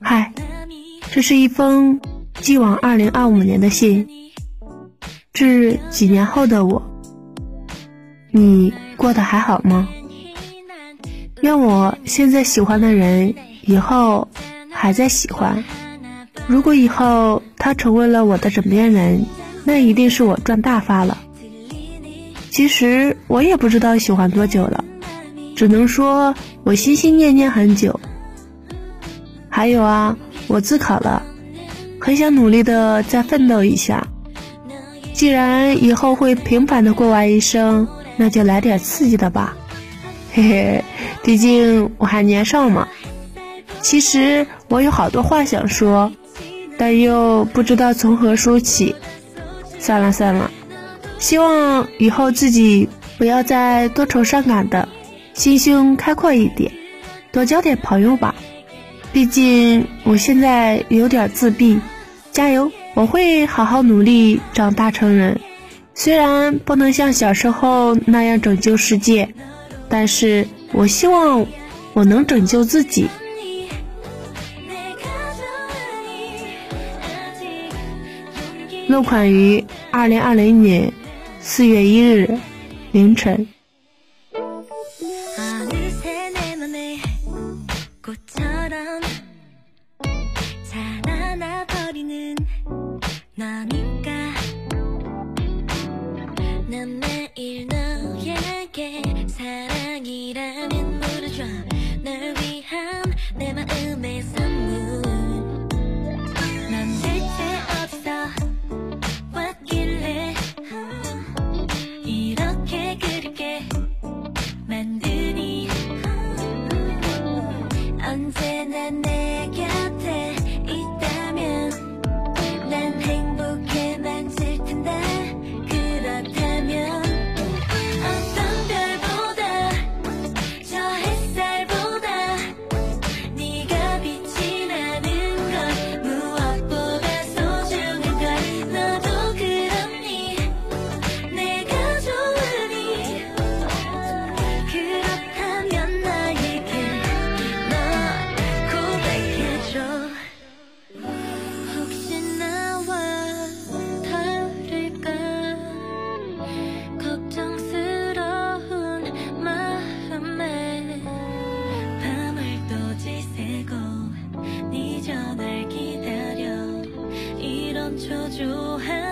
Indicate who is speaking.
Speaker 1: 嗨，这是一封寄往二零二五年的信，致几年后的我。你过得还好吗？愿我现在喜欢的人，以后还在喜欢。如果以后他成为了我的枕边人，那一定是我赚大发了。其实我也不知道喜欢多久了，只能说我心心念念很久。还有啊，我自考了，很想努力的再奋斗一下。既然以后会平凡的过完一生，那就来点刺激的吧。嘿嘿，毕竟我还年少嘛。其实我有好多话想说，但又不知道从何说起。算了算了，希望以后自己不要再多愁善感的，心胸开阔一点，多交点朋友吧。毕竟我现在有点自闭，加油！我会好好努力长大成人。虽然不能像小时候那样拯救世界，但是我希望我能拯救自己。落款于二零二零年四月一日凌晨。 내 맘에 꽃처럼 자라나 버리는 너니 数和